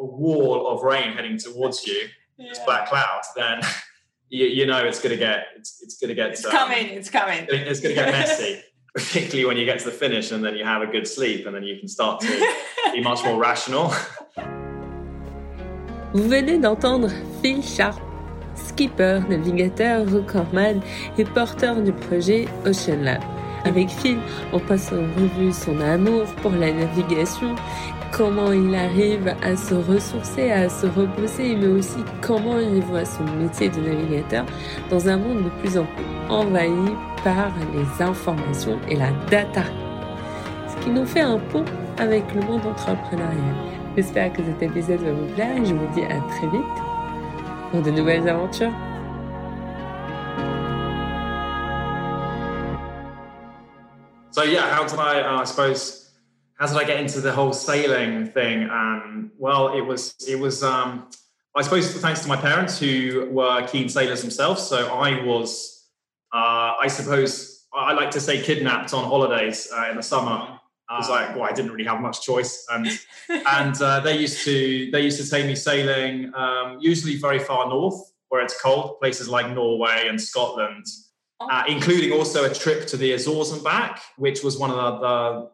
a wall of rain heading towards you, yeah. it's black clouds, then you, you know it's going to get it's, it's going to get it's um, coming it's coming it's going to get messy particularly when you get to the finish and then you have a good sleep and then you can start to be much more rational Vous venez d'entendre Phil Sharp, skipper, navigateur, recordman et porteur du projet Ocean Lab. Avec Phil, on passe en revue son amour pour la navigation comment il arrive à se ressourcer, à se reposer, mais aussi comment il voit son métier de navigateur dans un monde de plus en plus envahi par les informations et la data. Ce qui nous fait un pont avec le monde entrepreneurial. J'espère que cet épisode va vous plaire et je vous dis à très vite pour de nouvelles aventures. So yeah, how did I, uh, I suppose, how did I get into the whole sailing thing? And well, it was it was um, I suppose thanks to my parents who were keen sailors themselves. So I was uh, I suppose I like to say kidnapped on holidays uh, in the summer. I was like, well, I didn't really have much choice, and and uh, they used to they used to take me sailing, um, usually very far north where it's cold, places like Norway and Scotland. Uh, including also a trip to the Azores and back, which was one of the, the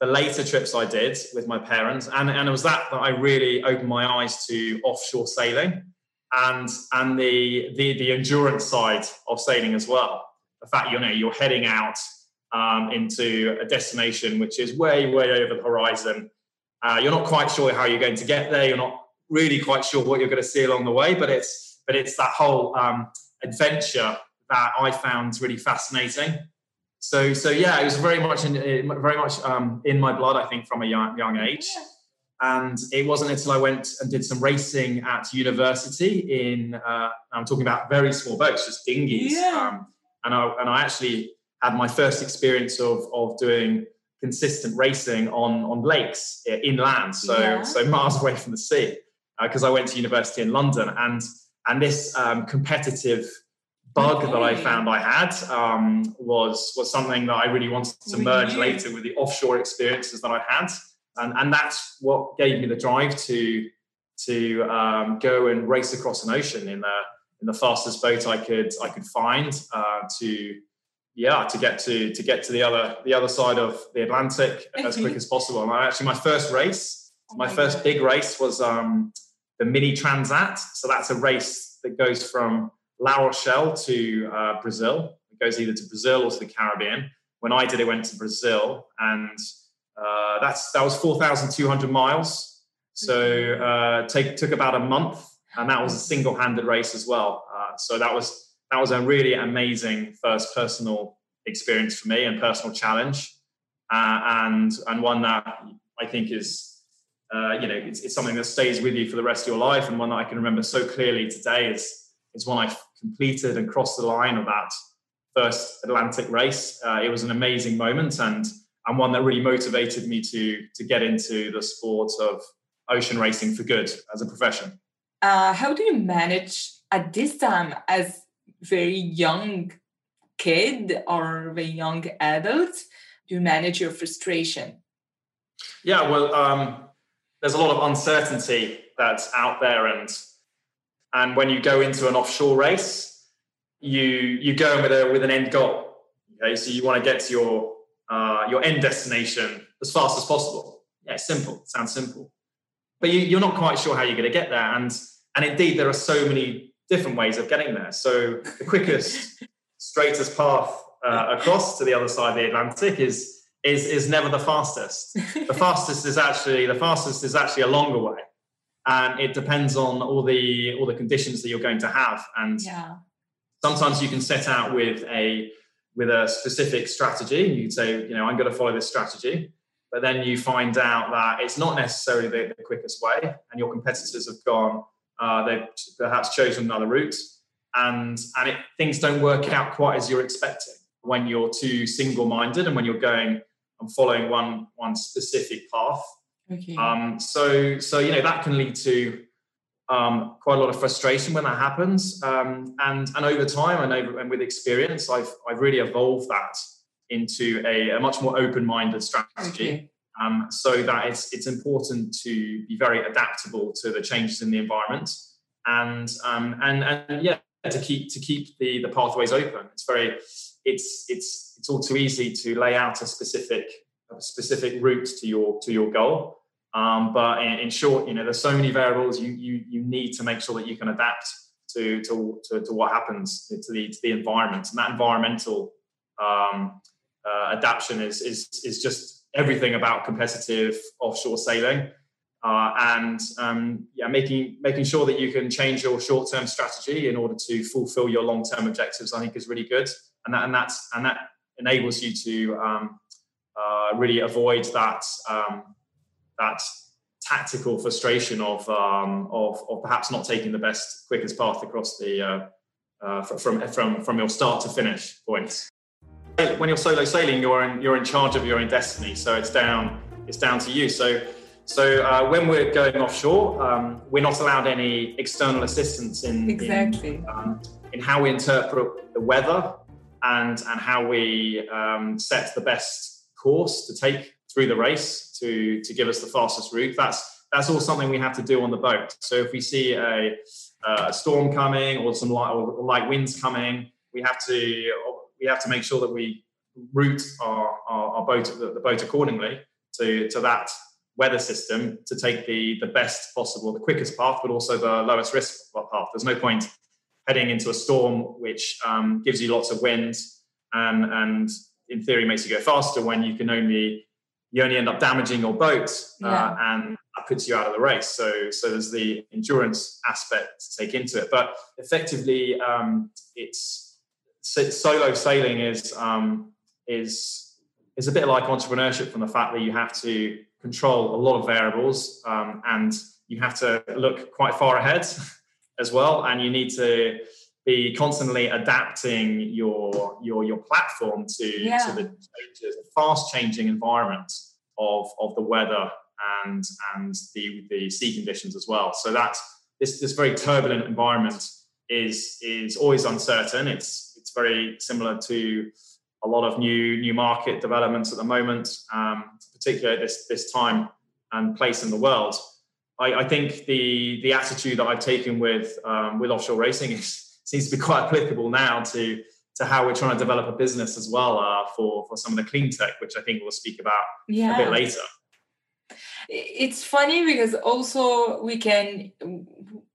the later trips I did with my parents, and, and it was that that I really opened my eyes to offshore sailing and and the, the the endurance side of sailing as well. The fact you know you're heading out um, into a destination which is way way over the horizon. Uh, you're not quite sure how you're going to get there. You're not really quite sure what you're going to see along the way, but it's but it's that whole um, adventure that I found really fascinating so so yeah, it was very much in very much um, in my blood. I think from a young young age, and it wasn't until I went and did some racing at university. In uh, I'm talking about very small boats, just dinghies, yeah. um, and I and I actually had my first experience of of doing consistent racing on on lakes inland, so yeah. so miles away from the sea, because uh, I went to university in London, and and this um, competitive bug okay. that I found I had um, was was something that I really wanted to merge later with the offshore experiences that I had, and and that's what gave me the drive to to um, go and race across an ocean in the in the fastest boat I could I could find uh, to yeah to get to to get to the other the other side of the Atlantic as quick as possible. And I, actually my first race, oh my, my first big race was um, the Mini Transat. So that's a race that goes from La Rochelle to uh, Brazil. It goes either to Brazil or to the Caribbean. When I did it, went to Brazil, and uh, that's that was four thousand two hundred miles. So uh, take, took about a month, and that was a single-handed race as well. Uh, so that was that was a really amazing first personal experience for me and personal challenge, uh, and and one that I think is uh, you know it's, it's, something that stays with you for the rest of your life, and one that I can remember so clearly today. Is is one I completed and crossed the line of that first Atlantic race. Uh, it was an amazing moment and and one that really motivated me to to get into the sport of ocean racing for good as a profession. Uh, how do you manage at this time as very young kid or very young adult? Do you manage your frustration? Yeah, well, um, there's a lot of uncertainty that's out there, and and when you go into an offshore race, you you go with a with an end goal. Okay, so you want to get to your uh, your end destination as fast as possible. Yeah, simple. It sounds simple, but you, you're not quite sure how you're going to get there. And and indeed, there are so many different ways of getting there. So the quickest, straightest path uh, across to the other side of the Atlantic is is is never the fastest. The fastest is actually the fastest is actually a longer way and it depends on all the all the conditions that you're going to have. And yeah. sometimes you can set out with a with a specific strategy you can say you know i'm going to follow this strategy. But then you find out that it's not necessarily the, the quickest way and your competitors have gone uh, they've perhaps chosen another route. And and it, things don't work out quite as you're expecting when you're too single-minded and when you're going and following one one specific path Okay. Um, so, so you know that can lead to um, quite a lot of frustration when that happens, um, and and over time and over and with experience, I've I've really evolved that into a, a much more open-minded strategy. Okay. um, so that it's it's important to be very adaptable to the changes in the environment and um, and and yeah to keep to keep the the pathways open. It's very it's it's it's all too easy to lay out a specific a specific route to your to your goal. Um, but in, in, short, you know, there's so many variables. You you you need to make sure that you can adapt to to to, to what happens to the to the environment, and that environmental um, uh, adaptation is is is just everything about competitive offshore sailing. Uh, and um, yeah, making making sure that you can change your short term strategy in order to fulfill your long term objectives. I think is really good, and that and that's and that enables you to um, uh, really avoid that um, that tactical frustration of, um, of of perhaps not taking the best quickest path across the uh, uh from from from your start to finish points. When you're solo sailing, you're in you're in charge of your own destiny. So it's down it's down to you. So so uh, when we're going offshore, um, we're not allowed any external assistance in exactly in, um, in how we interpret the weather and and how we um, set the best course to take through the race to to give us the fastest route. That's that's all something we have to do on the boat. So if we see a, a storm coming or some light, or light winds coming, we have to we have to make sure that we route our, our, our boat the, boat accordingly to to that weather system to take the the best possible, the quickest path, but also the lowest risk path. There's no point heading into a storm which um, gives you lots of wind and and in theory makes you go faster when you can only you only end up damaging your boat uh, yeah. and that puts you out of the race. So so there's the endurance aspect to take into it, but effectively um, it's solo sailing is um, is is a bit like entrepreneurship from the fact that you have to control a lot of variables um, and you have to look quite far ahead as well and you need to be constantly adapting your your your platform to, yeah. to the changes, fast changing environment of of the weather and and the the sea conditions as well so that this this very turbulent environment is is always uncertain it's it's very similar to a lot of new new market developments at the moment, um, particularly at this this time and place in the world. I, I think the the attitude that I've taken with um, with offshore racing is, seems to be quite applicable now to to how we're trying to develop a business as well uh, for for some of the clean tech, which I think we'll speak about yeah. a bit later. It's funny because also we can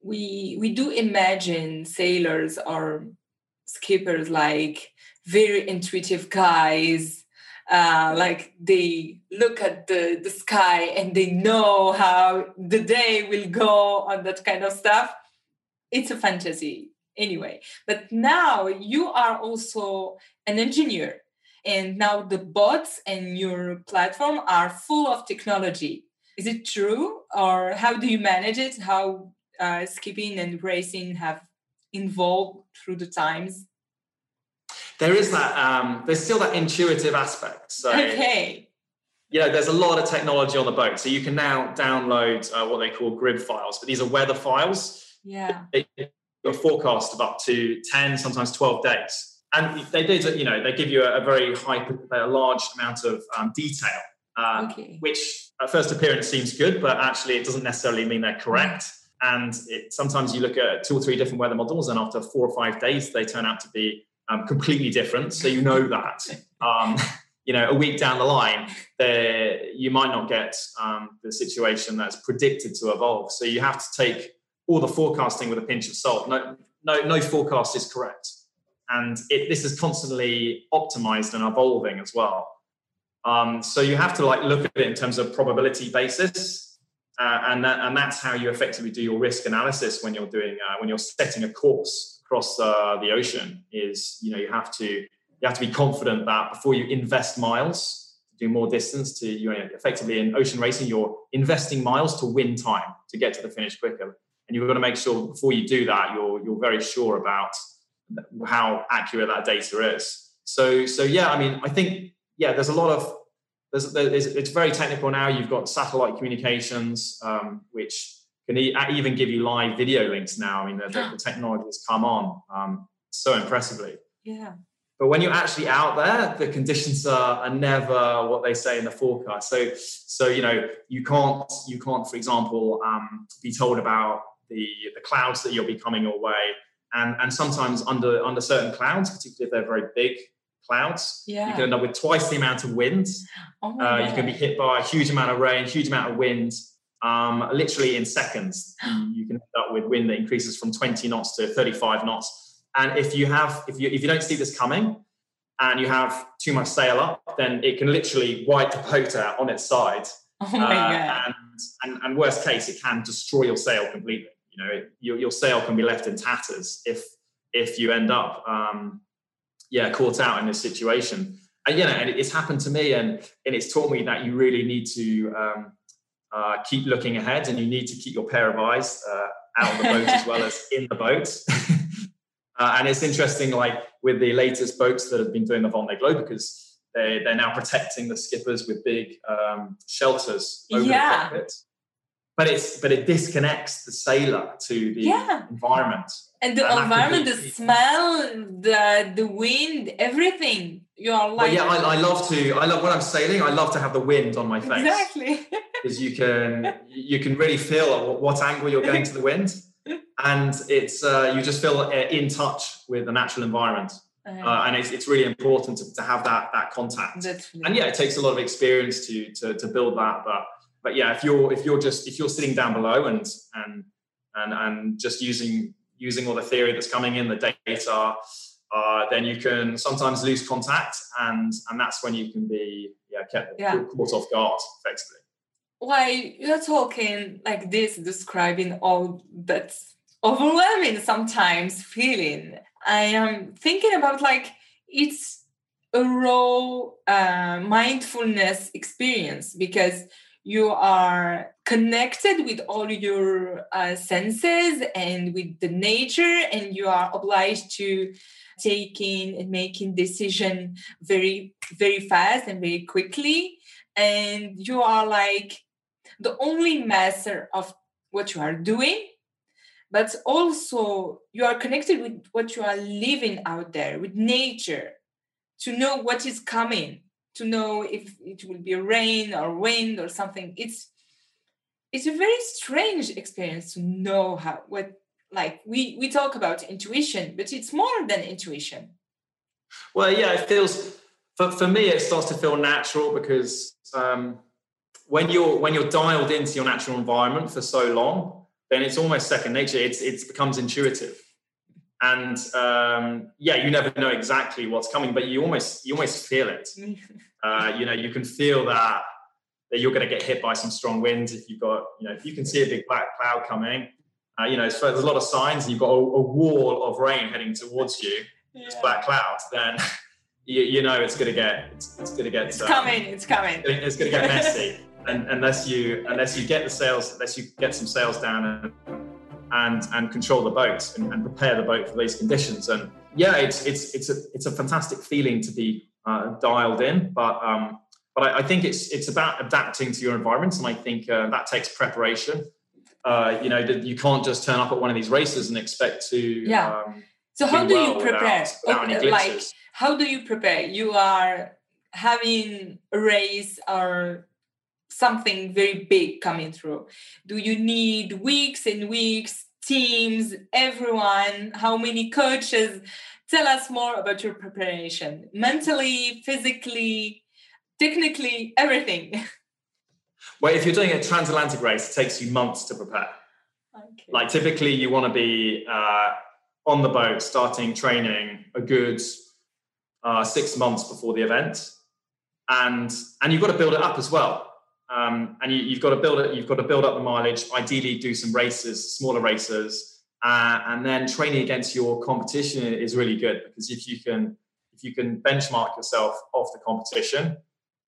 we we do imagine sailors or skippers like very intuitive guys uh, like they look at the, the sky and they know how the day will go on that kind of stuff it's a fantasy anyway but now you are also an engineer and now the bots and your platform are full of technology. Is it true or how do you manage it? How uh, skipping and racing have evolved through the times? There is that um, there's still that intuitive aspect so okay. you know there's a lot of technology on the boat. So you can now download uh, what they call grid files but these are weather files. Yeah a forecast of up to 10 sometimes 12 days and they did you know they give you a, a very high a large amount of um, detail uh, okay. which at first appearance seems good but actually it doesn't necessarily mean they're correct and it, sometimes you look at two or three different weather models and after four or five days they turn out to be um, completely different. So you know that. Um, you know, a week down the line, there you might not get um, the situation that's predicted to evolve. So you have to take all the forecasting with a pinch of salt. No, no, no forecast is correct, and it, this is constantly optimized and evolving as well. Um, so you have to like look at it in terms of probability basis, uh, and that, and that's how you effectively do your risk analysis when you're doing uh, when you're setting a course across uh, the ocean is you know you have to you have to be confident that before you invest miles to do more distance to you know, effectively in ocean racing you're investing miles to win time to get to the finish quicker and you've got to make sure before you do that you're you're very sure about how accurate that data is so so yeah i mean i think yeah there's a lot of there's, there's it's very technical now you've got satellite communications um, which can even give you live video links now. I mean, the, the, the technology has come on um, so impressively. Yeah. but when you're actually out there, the conditions are, are never what they say in the forecast. So, so you know, you can't, you can't, for example, um, be told about the the clouds that you'll be coming your way, and and sometimes under under certain clouds, particularly if they're very big clouds, Yeah. you can end up with twice the amount of wind. Oh Uh, you can be hit by a huge amount of rain, huge amount of wind. Um, literally in seconds, you can end up with wind that increases from 20 knots to 35 knots. And if you have, if you if you don't see this coming, and you have too much sail up, then it can literally wipe the boat out on its side. Oh Uh, and, and and worst case, it can destroy your sail completely. You know, it, your, your sail can be left in tatters if if you end up um, yeah caught out in this situation. And you know, and it's happened to me, and and it's taught me that you really need to um, uh, keep looking ahead, and you need to keep your pair of eyes uh, out of the boat as well as in the boat. uh, and it's interesting, like with the latest boats that have been doing the Vendée Globe, because they they're now protecting the skippers with big um, shelters over Yeah. the cockpit. But it's but it disconnects the sailor to the Yeah. environment. And the and environment, the smell, the the wind, everything. You are like yeah, I, I love to. I love when I'm sailing. I love to have the wind on my face exactly. because you can you can really feel what, what angle you're going to the wind, and it's uh, you just feel uh, in touch with the natural environment, uh, and it's, it's really important to, to have that that contact. That's and yeah, it takes a lot of experience to to, to build that. But but yeah, if you're if you're just if you're sitting down below and and and and just using using all the theory that's coming in, the data, uh, then you can sometimes lose contact, and and that's when you can be yeah kept Yeah. caught off guard effectively. Why you're talking like this, describing all that overwhelming sometimes feeling, I am thinking about like it's a raw uh, mindfulness experience because you are connected with all your uh, senses and with the nature and you are obliged to taking and making decision very very fast and very quickly. And you are like the only master of what you are doing but also you are connected with what you are living out there with nature to know what is coming to know if it will be rain or wind or something. It's it's a very strange experience to know how what like we we talk about intuition but it's more than intuition. Well, yeah, it feels for, for me it starts to feel natural because um, when you're when you're dialed into your natural environment for so long, then it's almost second nature. It's it becomes intuitive, and um, yeah, you never know exactly what's coming, but you almost you almost feel it. Uh, you know, you can feel that that you're going to get hit by some strong winds if you've got you know if you can see a big black cloud coming. Uh, you know, so there's a lot of signs, and you've got a, a wall of rain heading towards you this black cloud, then you, you know it's going to get it's, it's going to get it's um, coming it's coming It's going to get messy, and unless you unless you get the sails unless you get some sails down and and, and control the boat and, and prepare the boat for these conditions. And yeah, it's it's it's a it's a fantastic feeling to be uh, dialed in, but um, but I, I think it's it's about adapting to your environment, and I think uh, that takes preparation. Uh, you know, you can't just turn up at one of these races and expect to Yeah. um, so how do do you prepare without, without like how do you prepare you are having a race or something very big coming through do you need weeks and weeks teams everyone how many coaches tell us more about your preparation mentally physically technically everything Well, if you're doing a transatlantic race, it takes you months to prepare. okay. Like typically, you want to be uh, on the boat, starting training a good uh, six months before the event, and and you've got to build it up as well. Um, and you, you've got to build it. You've got to build up the mileage. Ideally, do some races, smaller races, uh, and then training against your competition is really good because if you can if you can benchmark yourself off the competition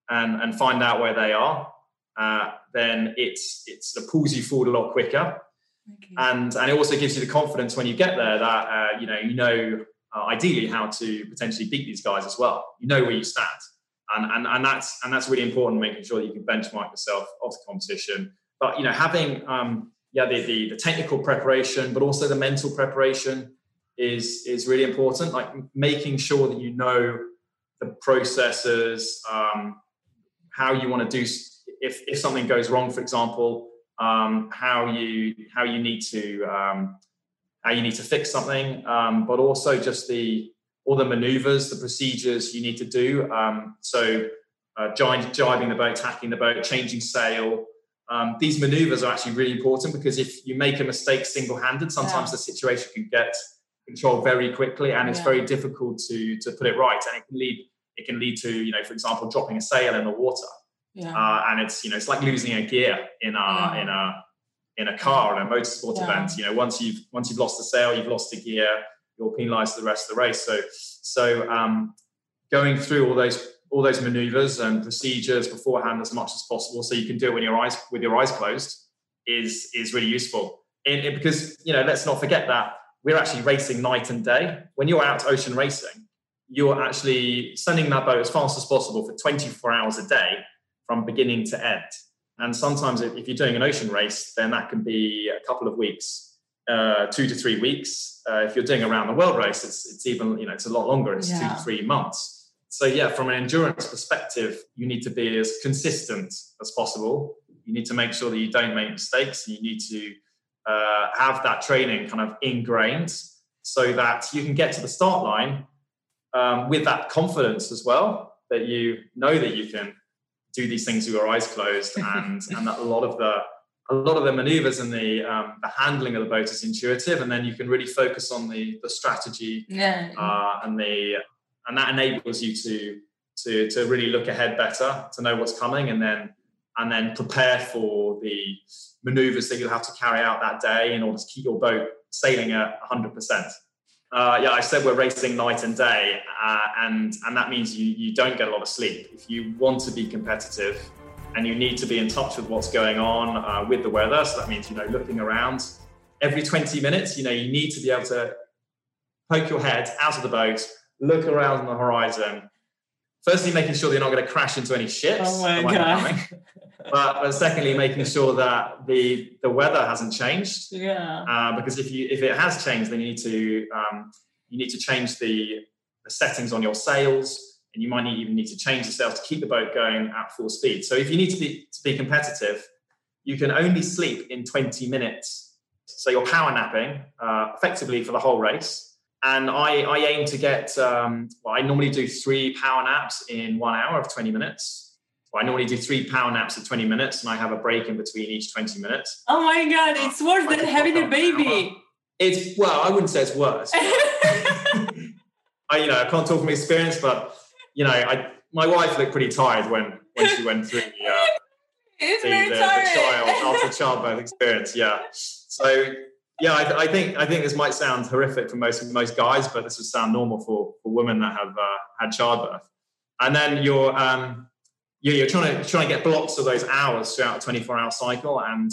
and and find out where they are, uh, then it's it's it pulls you forward a lot quicker Okay. and and it also gives you the confidence when you get there that uh, you know you know uh, ideally how to potentially beat these guys as well. You know where you stand, and and and that's and that's really important. Making sure that you can benchmark yourself off the competition, but you know having um, yeah the, the the technical preparation, but also the mental preparation. is is really important. Like making sure that you know the processes, um, how you want to do if if something goes wrong, for example, um, how you how you need to um, how you need to fix something, um, but also just the all the maneuvers, the procedures you need to do. Um, so uh, jibing the boat, tacking the boat, changing sail. Um, these maneuvers are actually really important because if you make a mistake single-handed, sometimes yeah. the situation can get controlled very quickly, and it's yeah. very difficult to to put it right, and it can lead it can lead to you know, for example, dropping a sail in the water. Yeah. Uh, and it's you know it's like losing a gear in a in a in a car in a motorsport event. You know, once you've once you've lost the sail, you've lost the gear, you're penalised the rest of the race. So so um, going through all those all those maneuvers and procedures beforehand as much as possible, so you can do it when your eyes with your eyes closed, is is really useful. In, in, because you know, let's not forget that we're actually racing night and day. When you're out ocean racing, you're actually sending that boat as fast as possible for 24 hours a day from beginning to end. And sometimes, if you're doing an ocean race, then that can be a couple of weeks, uh, two to three weeks. Uh, if you're doing a round the world race, it's it's even you know it's a lot longer. It's yeah. two to three months. So yeah, from an endurance perspective, you need to be as consistent as possible. You need to make sure that you don't make mistakes. and You need to uh, have that training kind of ingrained so that you can get to the start line um, with that confidence as well that you know that you can do these things with your eyes closed, and and that a lot of the a lot of the maneuvers and the um, the handling of the boat is intuitive, and then you can really focus on the the strategy yeah. uh, and the and that enables you to to to really look ahead better, to know what's coming, and then and then prepare for the maneuvers that you'll have to carry out that day in order to keep your boat sailing at 100 percent. Uh, yeah, I said we're racing night and day, uh, and and that means you you don't get a lot of sleep. If you want to be competitive, and you need to be in touch with what's going on uh, with the weather, so that means you know looking around every 20 minutes. You know you need to be able to poke your head out of the boat, look around on the horizon. Firstly, making sure that you're not going to crash into any ships. Oh my god! but, but secondly, making sure that the the weather hasn't changed. Yeah. Uh, because if you if it has changed, then you need to um, you need to change the, the settings on your sails, and you might need, even need to change the sails to keep the boat going at full speed. So if you need to be to be competitive, you can only sleep in 20 minutes. So you're power napping uh, effectively for the whole race. And I, I aim to get, um, well, I normally do three power naps in one hour of 20 minutes. I normally do three power naps of 20 minutes and I have a break in between each 20 minutes. Oh my God, it's worse than having a baby. It's, well, I wouldn't say it's worse. I, you know, I can't talk from experience, but, you know, I, my wife looked pretty tired when, when she went through the, uh, the, the, the, child after childbirth experience. Yeah. So, yeah, I, I, think I think this might sound horrific for most most guys, but this would sound normal for, for women that have uh, had childbirth. And then you're um, you're, you're trying to trying to get blocks of those hours throughout a 24 hour cycle and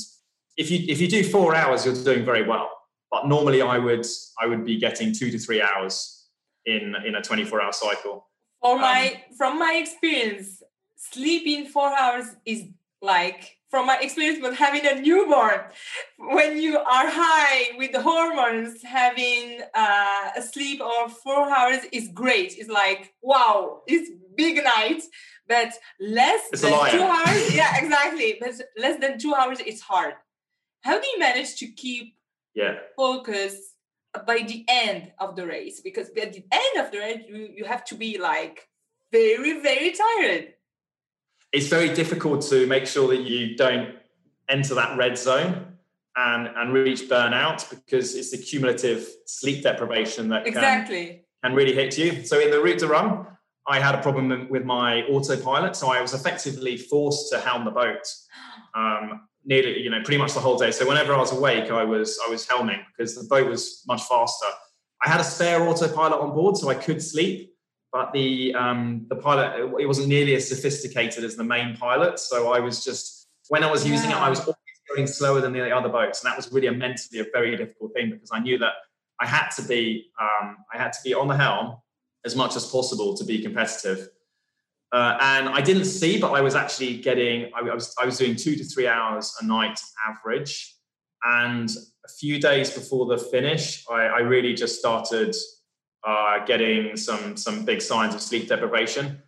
if you if you do four hours you're doing very well but normally i would i would be getting two to three hours in in a 24 hour cycle for my um, from my experience sleeping four hours is like from my experience with having a newborn when you are high with the hormones having uh, a sleep of four hours is great. It's like wow it's big night but less it's than two hours yeah exactly but less than two hours it's hard. How do you manage to keep yeah. focus by the end of the race because at the end of the race you, you have to be like very very tired. It's very difficult to make sure that you don't enter that red zone and and reach burnout because it's the cumulative sleep deprivation that exactly. can, can really hit you. So in the Route du Rhum I had a problem with my autopilot, so I was effectively forced to helm the boat. Um, nearly, you know, pretty much the whole day. So whenever I was awake, I was I was helming because the boat was much faster. I had a spare autopilot on board, so I could sleep, but the um, the pilot it wasn't nearly as sophisticated as the main pilot. So I was just when I was using yeah. it, I was always going slower than the other boats, and that was really a mentally a very difficult thing because I knew that I had to be um, I had to be on the helm as much as possible to be competitive. Uh, and I didn't see, but I was actually getting, I was, I was doing two to three hours a night average. And a few days before the finish, I, I really just started uh, getting some some big signs of sleep deprivation.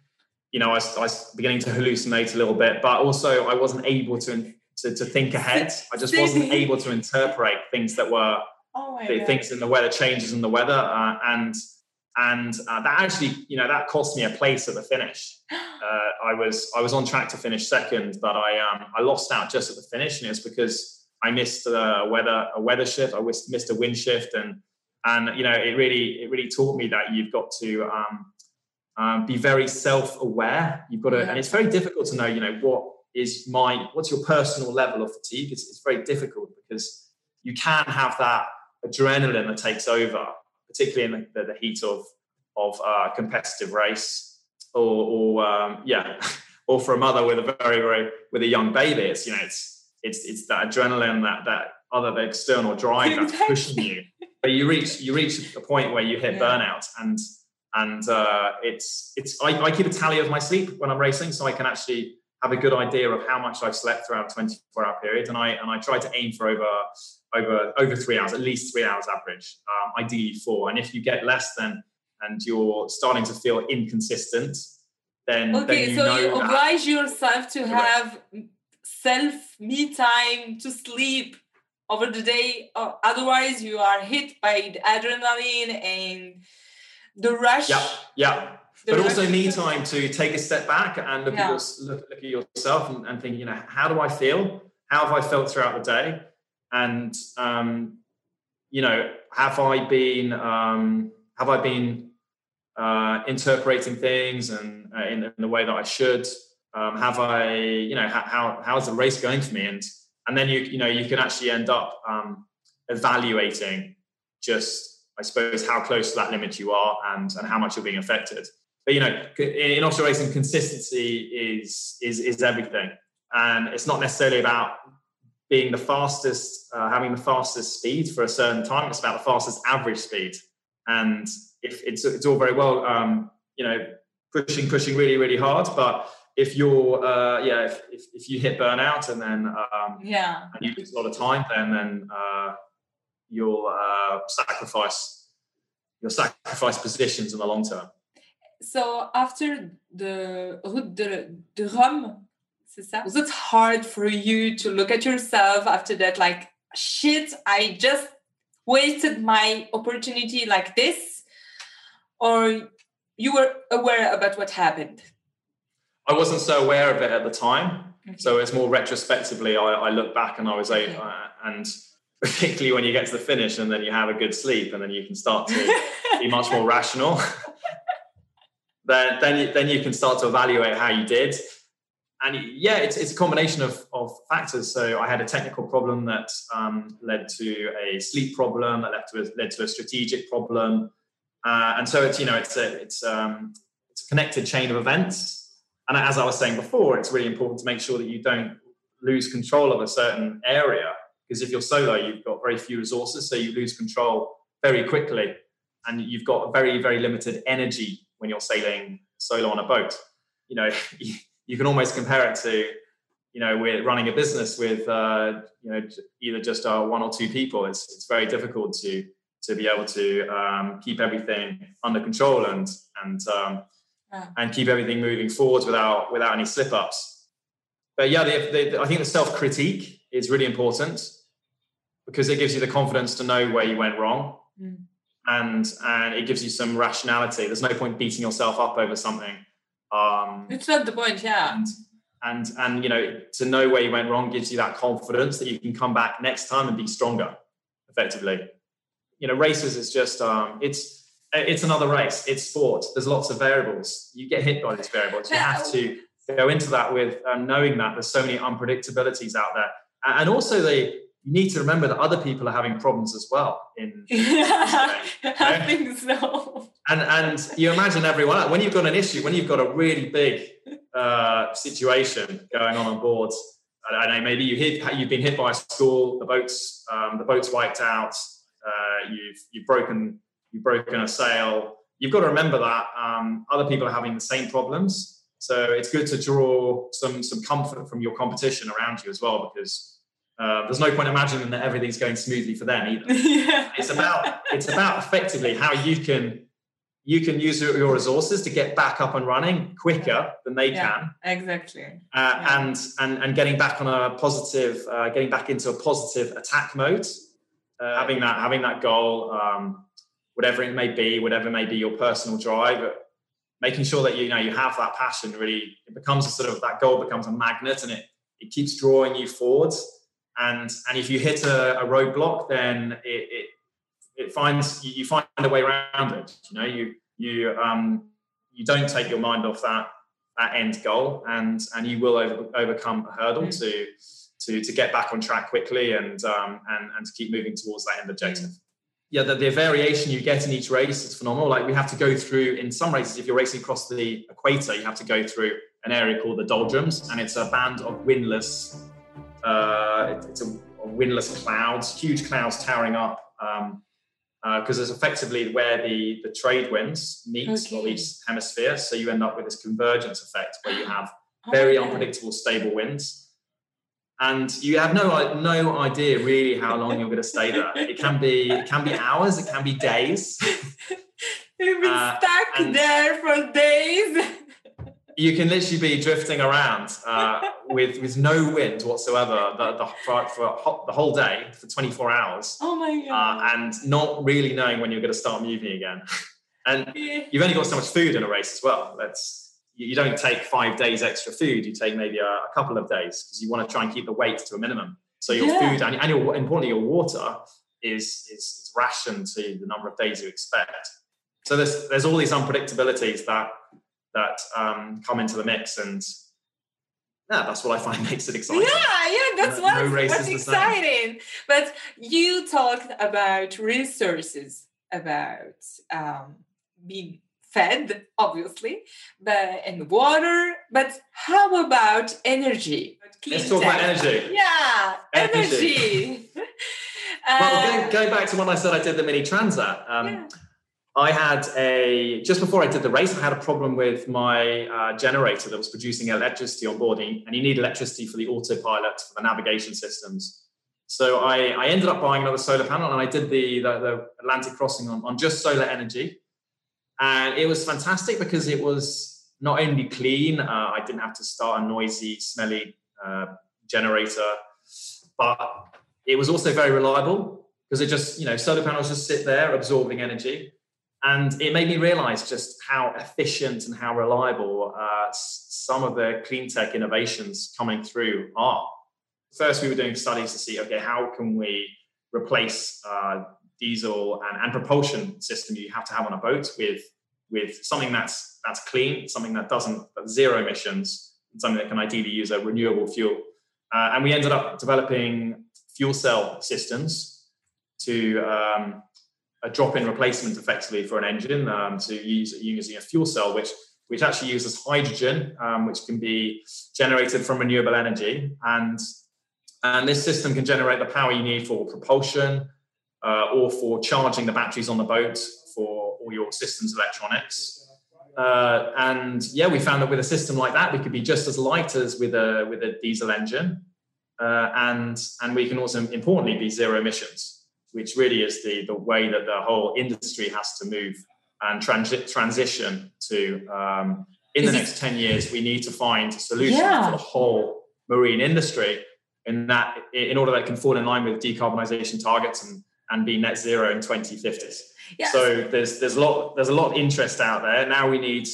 You know, I was, I was, beginning to hallucinate a little bit, but also I wasn't able to to, to think ahead. I just wasn't able to interpret things that were oh God. things in the weather, changes in the weather, uh, and and uh, that actually, you know, that cost me a place at the finish. Uh, I was I was on track to finish second, but I um, I lost out just at the finish, and it's because I missed a weather a weather shift. I missed a wind shift, and and you know, it really it really taught me that you've got to um, um, be very self aware. You've got to, yeah. and it's very difficult to know, you know, what is my what's your personal level of fatigue. It's, it's very difficult because you can have that adrenaline that takes over particularly in the, the heat of of a competitive race, or, or um, yeah, or for a mother with a very very with a young baby. It's you know it's it's it's that adrenaline that that other the external drive that's pushing you. But you reach you reach a point where you hit yeah. burnout and and uh, it's it's I, I, keep a tally of my sleep when I'm racing, so I can actually have a good idea of how much I've slept throughout a 24 hour period, and I and I try to aim for over over over three hours, at least three hours average, um, ideally four. And if you get less than and you're starting to feel inconsistent, then okay, then you so you oblige yourself to have self me time to sleep over the day, or otherwise you are hit by the adrenaline and the rush. Yeah, yeah. but also me time to take a step back and look, yeah. at, your, look, look at yourself and, and think, you know, how do I feel? How have I felt throughout the day? And um, you know have i been um, have i been uh, interpreting things and uh, in, in, the way that i should? Um, have i you know how how's the race going for me? And and then you you know you can actually end up um, evaluating just i suppose how close to that limit you are and and how much you're being affected. But you know in offshore racing consistency is is is everything. And it's not necessarily about being the fastest, uh, having the fastest speed for a certain time. It's about the fastest average speed. And if it's it's all very well, um, you know, pushing pushing really really hard, but if you're uh, yeah if, if, if, you hit burnout and then um, yeah and you lose a lot of time, then then uh, you'll uh, sacrifice you'll sacrifice positions in the long term. So after the Route de, de Rhum was it hard for you to look at yourself after that, like, shit, I just wasted my opportunity like this? Or you were aware about what happened? I wasn't so aware of it at the time. Okay. So it's more retrospectively, I, I, look back and I was okay. uh, and particularly when you get to the finish and then you have a good sleep and then you can start to be much more rational. then, then, you, then you can start to evaluate how you did and yeah, it's, it's a combination of, of factors. So I had a technical problem that um, led to a sleep problem that led to a, led to a strategic problem, uh, and so it's you know it's a it's um, it's a connected chain of events. And as I was saying before, it's really important to make sure that you don't lose control of a certain area because if you're solo, you've got very few resources, so you lose control very quickly, and you've got very very limited energy when you're sailing solo on a boat. You know. you can almost compare it to you know we're running a business with uh, you know either just uh, one or two people. It's it's very difficult to to be able to um, keep everything under control and and um, yeah. and keep everything moving forward without without any slip ups but yeah the, the, I think the self critique is really important because it gives you the confidence to know where you went wrong. Mm. and and it gives you some rationality. There's no point beating yourself up over something um, it's not the point, yeah. And, and and you know to know where you went wrong gives you that confidence that you can come back next time and be stronger, effectively. You know, races is just um, it's it's another race. It's sport. There's lots of variables. You get hit by these variables. You have to go into that with um, knowing that there's so many unpredictabilities out there, and also the you need to remember that other people are having problems as well. In yeah, I think so. And and you imagine everyone when you've got an issue, when you've got a really big uh, situation going on on board. I don't know. Maybe you hit, you've been hit by a school. The boat's um, the boat's wiped out. Uh, you've you've broken you've broken a sail. You've got to remember that um, other people are having the same problems. So it's good to draw some some comfort from your competition around you as well, because uh, there's no point imagining that everything's going smoothly for them either. yeah. It's about it's about effectively how you can you can use your resources to get back up and running quicker than they yeah, can. Exactly. Uh, yeah. And and and getting back on a positive, uh, getting back into a positive attack mode, uh, having that having that goal, um, whatever it may be, whatever may be your personal drive, making sure that you know you have that passion. Really, it becomes a sort of that goal becomes a magnet, and it it keeps drawing you forwards and and if you hit a, a roadblock, then it, it, it finds you find a way around it. You know, you you um, you don't take your mind off that that end goal, and and you will over, overcome a hurdle mm. to to to get back on track quickly and um, and and to keep moving towards that end objective. Mm. Yeah, the, the variation you get in each race is phenomenal. Like we have to go through in some races, if you're racing across the equator, you have to go through an area called the doldrums, and it's a band of windless uh, it, it's a, a, windless clouds, huge clouds towering up, because um, uh, it's effectively where the, the trade winds meet okay. of each hemisphere. So you end up with this convergence effect where you have oh, very yeah. unpredictable, stable winds. And you have no no idea really how long you're going to stay there. It can be it can be hours, it can be days. You've been uh, stuck there for days you can literally be drifting around uh, with with no wind whatsoever the, the, for, for the whole day for 24 hours. Oh my god! Uh, and not really knowing when you're going to start moving again. and you've only got so much food in a race as well. That's you don't take five days extra food. You take maybe a, a couple of days because you want to try and keep the weight to a minimum. So your yeah. food and, and your importantly your water is, is is rationed to the number of days you expect. So there's there's all these unpredictabilities that that um, come into the mix and yeah, that's what I find makes it exciting. Yeah, yeah, that's what, no what's exciting. But you talked about resources, about um, being fed, obviously, but and water. But how about energy? Let's talk about energy. Yeah, energy. energy. well, going, going, back to when I said I did the mini transat. Um, yeah I had a just before I did the race, I had a problem with my uh, generator that was producing electricity on board, and you need electricity for the autopilot for the navigation systems. So I, I ended up buying another solar panel, and I did the the, the Atlantic crossing on, on just solar energy, and it was fantastic because it was not only clean, uh, I didn't have to start a noisy, smelly uh, generator, but it was also very reliable because it just you know solar panels just sit there absorbing energy and it made me realize just how efficient and how reliable uh, some of the clean tech innovations coming through are. First, we were doing studies to see, okay, how can we replace uh, diesel and, and propulsion system you have to have on a boat with with something that's that's clean, something that doesn't zero emissions, and something that can ideally use a renewable fuel. Uh, and we ended up developing fuel cell systems to um, a drop-in replacement effectively for an engine um, to use using a fuel cell, which which actually uses hydrogen, um, which can be generated from renewable energy, and and this system can generate the power you need for propulsion uh, or for charging the batteries on the boat for all your systems electronics. Uh, and yeah, we found that with a system like that, we could be just as light as with a with a diesel engine, uh, and and we can also importantly be zero emissions which really is the, the way that the whole industry has to move and transi- transition to. Um, in is the next 10 years, we need to find a solution yeah. for the whole marine industry in that in order that it can fall in line with decarbonisation targets and, and be net zero in 2050. Yes. So there's there's a lot there's a lot of interest out there. Now we need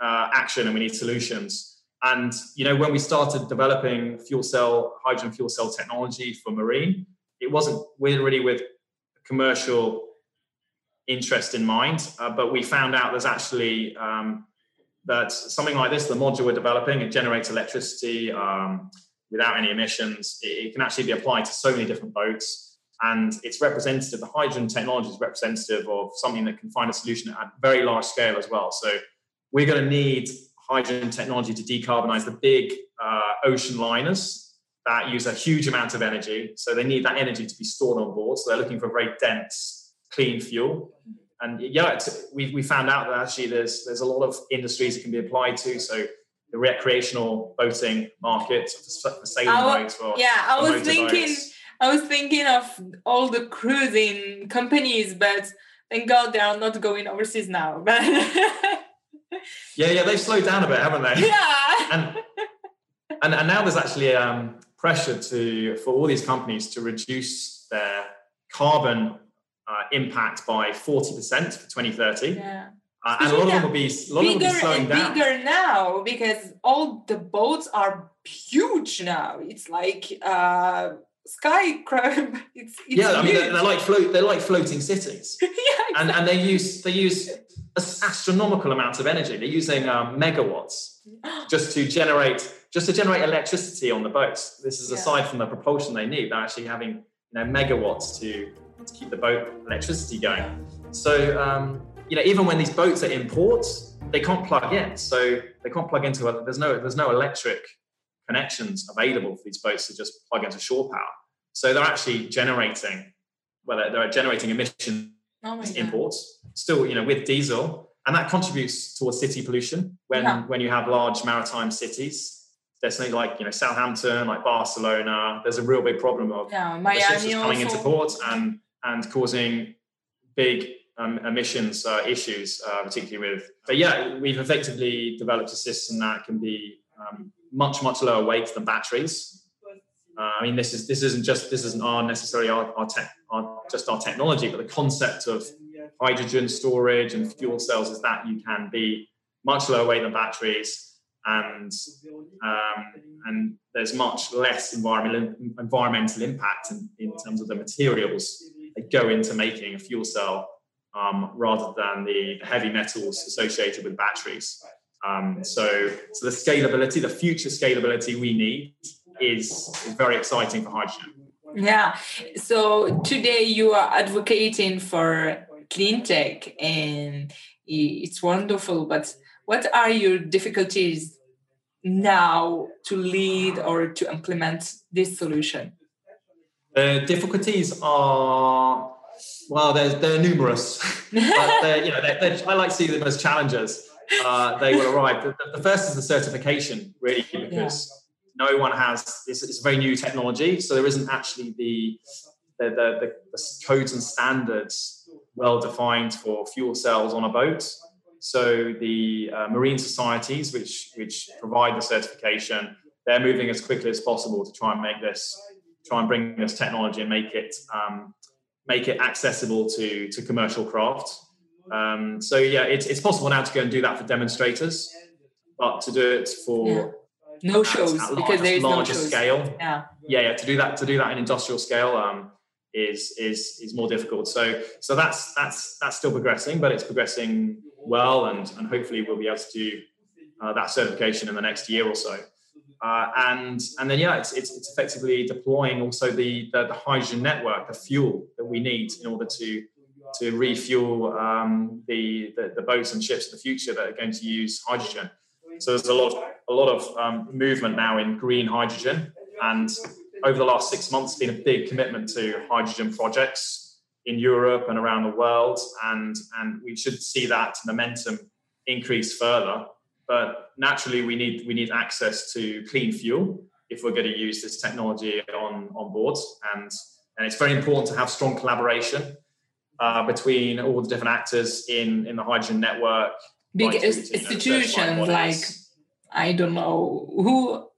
uh, action and we need solutions. And you know when we started developing fuel cell hydrogen fuel cell technology for marine, it wasn't really with commercial interest in mind. Uh, but we found out there's actually um, that something like this, the module we're developing, it generates electricity um, without any emissions. It, it, can actually be applied to so many different boats. And it's representative, the hydrogen technology is representative of something that can find a solution at very large scale as well. So we're going to need hydrogen technology to decarbonize the big uh, ocean liners that use a huge amount of energy. So they need that energy to be stored on board. So they're looking for very dense, clean fuel. And yeah, we, we found out that actually there's there's a lot of industries it can be applied to. So the recreational boating market for, for sailing boats. For, yeah, I was thinking. boats. I was thinking of all the cruising companies, but thank God they are not going overseas now. But yeah, yeah, they've slowed down a bit, haven't they? Yeah. and, and and now there's actually um, pressure to for all these companies to reduce their carbon uh, impact by 40% for 2030. Yeah. Uh, and a lot of them will be a lot of them will bigger be slowing and down. bigger now because all the boats are huge now. It's like uh, sky crab. It's, it's yeah, I mean they're, they're like float they're like floating cities. yeah, and and they use they use astronomical amounts of energy. They're using um, megawatts just to generate just to generate electricity on the boats. This is Yeah. aside from the propulsion they need. They're actually having you know megawatts to, to keep the boat electricity going. So um, you know even when these boats are in port, they can't plug in. So they can't plug into a, there's no there's no electric connections available for these boats to just plug into shore power. So they're actually generating well they're, they're generating emissions oh my God. imports still you know with diesel and that contributes towards city pollution when Yeah. when you have large maritime cities there's something like you know southampton like barcelona there's a real big problem of Yeah, Miami coming into also. port and and causing big um, emissions uh, issues uh, particularly with but yeah we've effectively developed a system that can be um, much much lower weight than batteries uh, I mean, this is this isn't just this isn't our necessarily our, our tech, our, just our technology, but the concept of hydrogen storage and fuel cells is that you can be much lower weight than batteries, and um, and there's much less environmental environmental impact in, in terms of the materials that go into making a fuel cell, um, rather than the heavy metals associated with batteries. Um, so, so the scalability, the future scalability we need is, is very exciting for hydrogen. Yeah. So today you are advocating for clean tech and it's wonderful, but what are your difficulties now to lead or to implement this solution? The difficulties are well, they're, they're numerous, but they're, you know, they're, I like to see them as challenges. Uh, they will arrive. The, the first is the certification, really, because no one has. It's, it's a very new technology, so there isn't actually the, the, the, the codes and standards well defined for fuel cells on a boat. So the uh, marine societies, which which provide the certification, they're moving as quickly as possible to try and make this, try and bring this technology and make it um, make it accessible to to commercial craft. Um, so yeah, it's it's possible now to go and do that for demonstrators, but to do it for Yeah. No at- shows at because larger, there is no larger shows. scale. Yeah. Yeah, yeah, to do that to do that in industrial scale um, is is is more difficult. So so that's that's that's still progressing, but it's progressing well, and and hopefully we'll be able to do uh, that certification in the next year or so. Uh, and and then yeah, it's, it's it's effectively deploying also the, the the hydrogen network, the fuel that we need in order to to refuel um, the, the the boats and ships of the future that are going to use hydrogen. So there's a lot of, a lot of um, movement now in green hydrogen, and over the last six months, been a big commitment to hydrogen projects in Europe and around the world, and and we should see that momentum increase further. But naturally, we need we need access to clean fuel if we're going to use this technology on on board, and and it's very important to have strong collaboration uh, between all the different actors in in the hydrogen network. Big right ins- through to, you know, institutions like. I don't know who,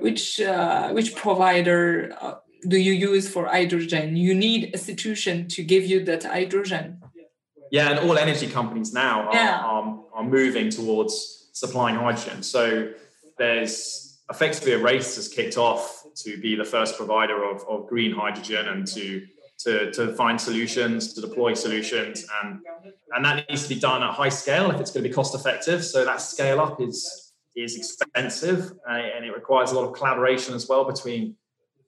which uh, which provider uh, do you use for hydrogen? You need a situation to give you that hydrogen. Yeah, and all energy companies now are, Yeah. are, are moving towards supplying hydrogen. So there's effectively a race has kicked off to be the first provider of, of green hydrogen and to, to, to find solutions, to deploy solutions. And, and that needs to be done at high scale if it's going to be cost effective. So that scale up is, is expensive uh, and it requires a lot of collaboration as well between,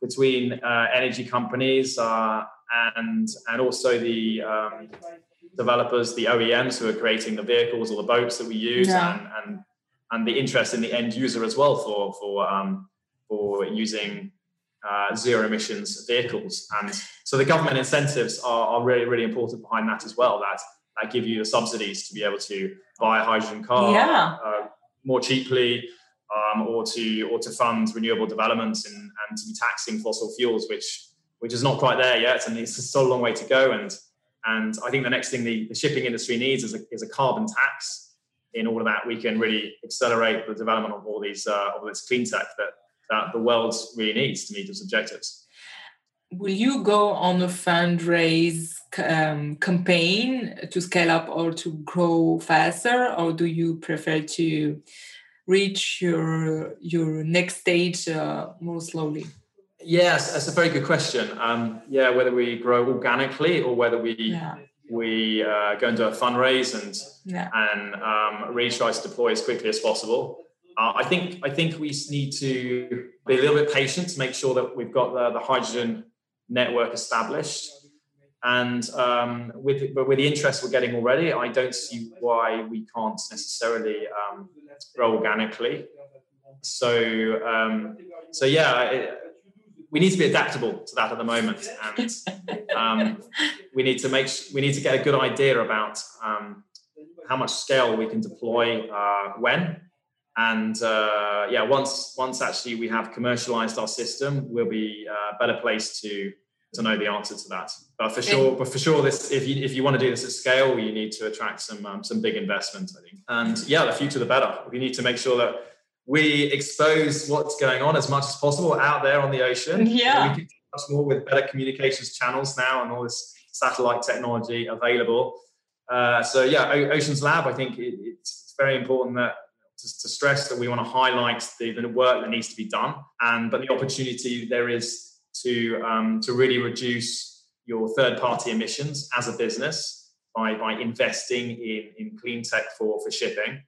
between uh, energy companies uh, and, and also the, um, developers, the OEMs who are creating the vehicles or the boats that we use, Yeah. and, and and the interest in the end user as well for for um, for using uh, zero emissions vehicles. And so the government incentives are, are really really important behind that as well. That that give you the subsidies to be able to buy a hydrogen car Yeah. uh, more cheaply. Um, or to or to fund renewable developments and, and to be taxing fossil fuels, which which is not quite there yet, and it's still a long way to go. And and I think the next thing the, the shipping industry needs is a, is a carbon tax in order that we can really accelerate the development of all these uh, of this clean tech that that the world really needs to meet its objectives. Will you go on a fundraise um, campaign to scale up or to grow faster, or do you prefer to reach your your next stage uh, more slowly? Yes, that's a very good question. Um, yeah, whether we grow organically or whether we yeah. we uh, go into a fundraise and yeah. and um, really try to deploy as quickly as possible. Uh, I think I think we need to be a little bit patient to make sure that we've got the, the hydrogen network established. And um, with but with the interest we're getting already, I don't see why we can't necessarily um, grow organically. So um, so yeah. It, we need to be adaptable to that at the moment, and um, we need to make we need to get a good idea about um, how much scale we can deploy uh, when, and uh, yeah, once once actually we have commercialized our system, we'll be uh, better placed to to know the answer to that. But for sure, but for sure, this if you if you want to do this at scale, you need to attract some um, some big investment, I think. And yeah, the future the better. We need to make sure that we expose what's going on as much as possible out there on the ocean. Yeah. We can do much more with better communications channels now and all this satellite technology available. Uh, so yeah, o- Oceans Lab, I think it, it's very important that to, to, stress that we want to highlight the, the work that needs to be done, and but the opportunity there is to um, to really reduce your third party emissions as a business by by investing in in clean tech for for shipping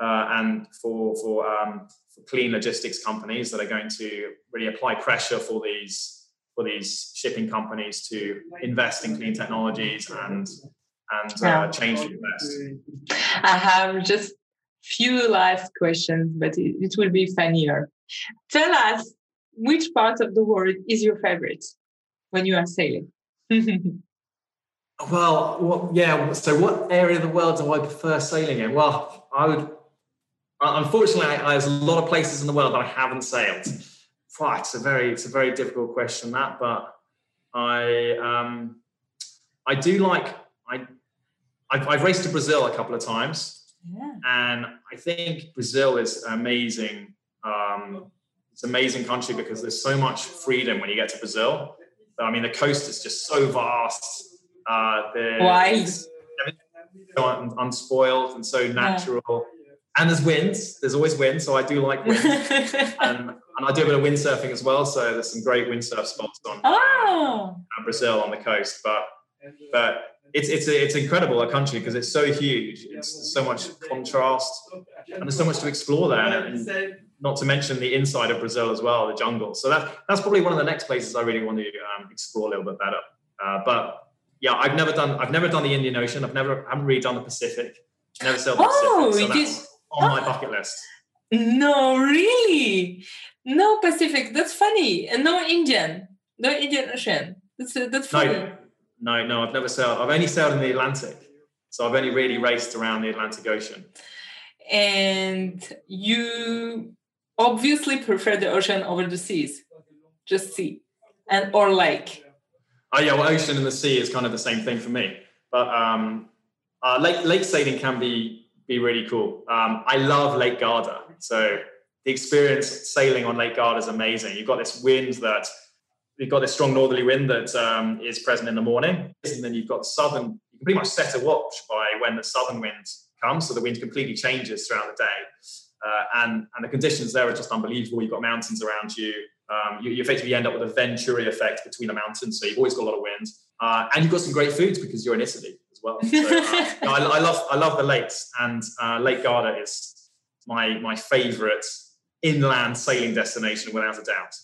uh, and for for, um, for clean logistics companies that are going to really apply pressure for these for these shipping companies to invest in clean technologies and and uh, change the best. I have just few last questions, but it, it will be funnier. Tell us which part of the world is your favorite when you are sailing. well, what, yeah. So, what area of the world do I prefer sailing in? Well, I would unfortunately, I, there's a lot of places in the world that I haven't sailed. Right, it's a very it's a very difficult question that, but I um, I do like I I've, I've raced to Brazil a couple of times, yeah. and I think Brazil is amazing. Um, it's an amazing country because there's so much freedom when you get to Brazil. I mean, the coast is just so vast. Uh, Why? So unspoiled and so natural. Yeah and there's winds. There's always wind, so I do like wind, and, and I do a bit of windsurfing as well. So there's some great windsurf spots on oh. uh, Brazil on the coast. But but it's it's a, it's incredible a country because it's so huge. It's so much contrast, and there's so much to explore there. And not to mention the inside of Brazil as well, the jungle. So that that's probably one of the next places I really want to um, explore a little bit better. Uh, but yeah, I've never done I've never done the Indian Ocean. I've never I haven't really done the Pacific. Never sailed the oh, Pacific. So on my bucket list. No, really, no Pacific. That's funny, and no Indian, no Indian Ocean. That's uh, that's funny. No, no, no. I've never sailed. I've only sailed in the Atlantic, so I've only really raced around the Atlantic Ocean. And you obviously prefer the ocean over the seas, just sea, and or lake. Oh yeah, well, ocean and the sea is kind of the same thing for me. But um, uh, lake lake sailing can be be really cool. Um, I love Lake Garda. So the experience sailing on Lake Garda is amazing. You've got this wind that you've got this strong northerly wind that um, is present in the morning, and then you've got southern. You can pretty much set a watch by when the southern wind comes, so the wind completely changes throughout the day, uh, and and the conditions there are just unbelievable. You've got mountains around you. Um, you, you, effectively end up with a Venturi effect between the mountains, so you've always got a lot of wind, uh, and you've got some great foods because you're in Italy as well. So, uh, no, I, I, love I love the lakes, and uh, Lake Garda is my my favourite inland sailing destination without a doubt.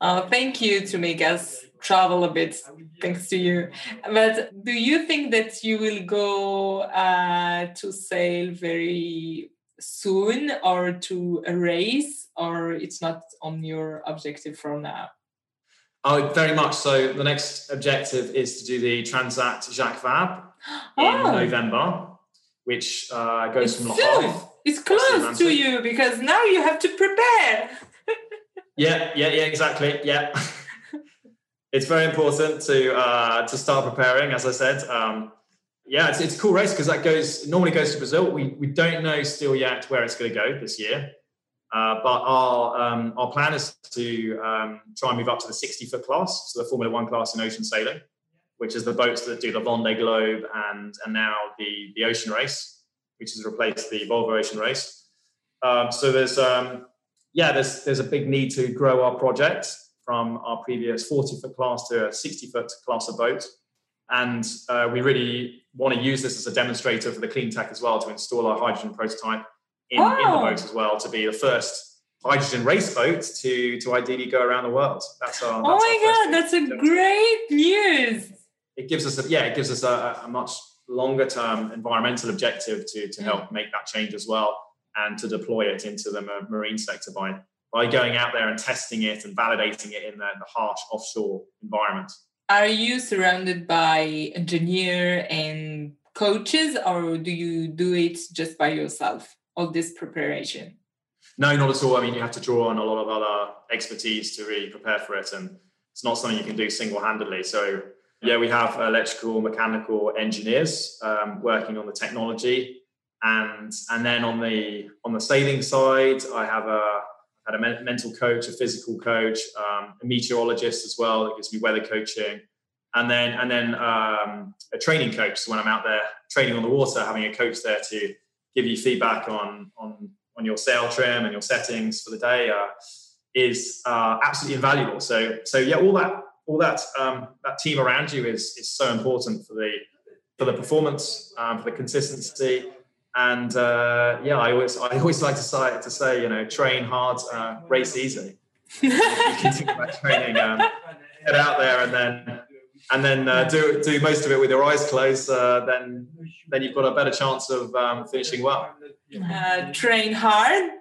Uh, thank you to make us travel a bit, thanks to you. But do you think that you will go uh, to sail very soon, or to a race, or it's not on your objective for now? Oh, very much so. The next objective is to do the Transat Jacques in oh. November, which uh, goes it's from Le Havre. it's close to you because now you have to prepare. yeah, yeah, yeah, exactly. Yeah. it's very important to uh, to start preparing, as I said. Um, yeah, it's, it's a cool race because that goes normally goes to Brazil. We we don't know still yet where it's going to go this year, uh, but our um, our plan is to um, try and move up to the 60 foot class, so the Formula One class in ocean sailing, which is the boats that do the Vendée Globe and and now the the ocean race, which has replaced the Volvo Ocean Race. Um, so there's um, yeah there's there's a big need to grow our project from our previous 40 foot class to a 60 foot class of boat. And uh, we really want to use this as a demonstrator for the clean tech as well to install our hydrogen prototype in, in the oh. boat as well to be the first hydrogen race boat to to ideally go around the world. That's our. That's oh my god, that's a great news! It gives us a yeah, it gives us a, a much longer term environmental objective to to help mm. make that change as well and to deploy it into the marine sector by by going out there and testing it and validating it in the, the harsh offshore environment. Are you surrounded by engineer and coaches, or do you do it just by yourself? All this preparation? No, not at all. I mean, you have to draw on a lot of other expertise to really prepare for it, and it's not something you can do single-handedly. So, yeah, we have electrical, mechanical engineers um, working on the technology, and and then on the on the sailing side, I have a had a mental coach, a physical coach, um, a meteorologist as well that gives me weather coaching, and then and then um, a training coach. So when I'm out there training on the water, having a coach there to give you feedback on on on your sail trim and your settings for the day uh, is uh, absolutely invaluable. So so yeah, all that all that um, that team around you is is so important for the for the performance, um, for the consistency, and uh, yeah, I always I always like to say to say you know train hard, uh, race easy. you can think about training, um, get out there, and then and then uh, do do most of it with your eyes closed. Uh, then then you've got a better chance of um, finishing well. Uh, train hard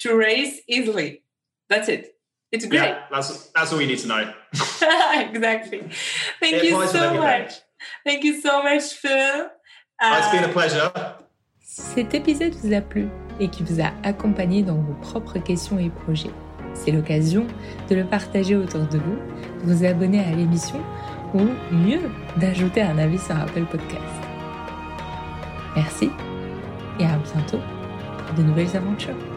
to race easily. That's it. It's great. Yeah, that's that's all you need to know. exactly. Thank it you so much. Thank you so much, Phil. it's been a pleasure. Cet épisode vous a plu et qui vous a accompagné dans vos propres questions et projets, c'est l'occasion de le partager autour de vous, de vous abonner à l'émission ou mieux, d'ajouter un avis sur Apple Podcast. Merci et à bientôt pour de nouvelles aventures.